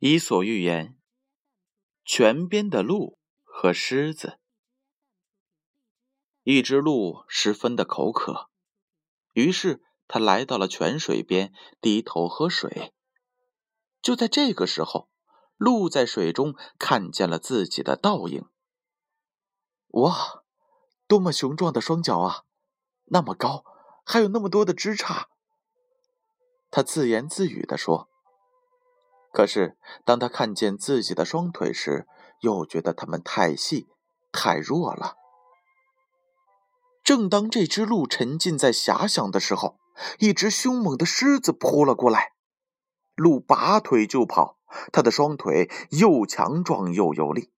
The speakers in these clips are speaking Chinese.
伊索寓言：泉边的鹿和狮子。一只鹿十分的口渴，于是它来到了泉水边，低头喝水。就在这个时候，鹿在水中看见了自己的倒影。哇，多么雄壮的双脚啊！那么高，还有那么多的枝杈。他自言自语地说。可是，当他看见自己的双腿时，又觉得它们太细、太弱了。正当这只鹿沉浸在遐想的时候，一只凶猛的狮子扑了过来。鹿拔腿就跑，它的双腿又强壮又有力，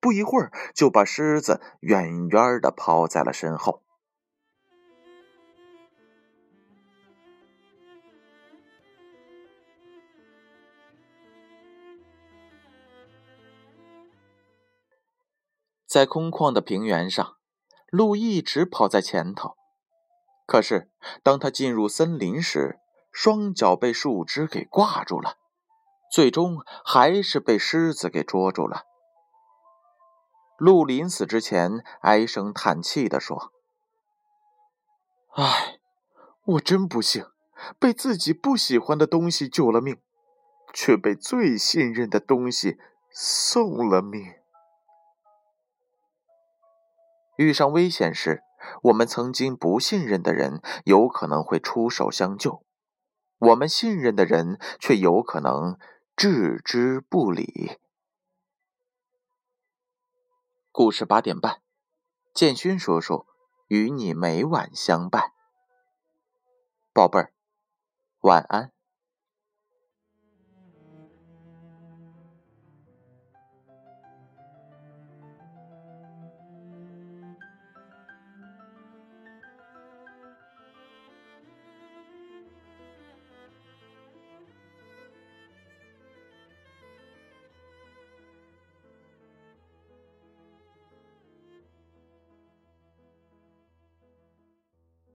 不一会儿就把狮子远远的抛在了身后。在空旷的平原上，鹿一直跑在前头。可是，当他进入森林时，双脚被树枝给挂住了，最终还是被狮子给捉住了。鹿临死之前唉声叹气地说：“唉，我真不幸，被自己不喜欢的东西救了命，却被最信任的东西送了命。”遇上危险时，我们曾经不信任的人有可能会出手相救，我们信任的人却有可能置之不理。故事八点半，建勋叔叔与你每晚相伴。宝贝儿，晚安。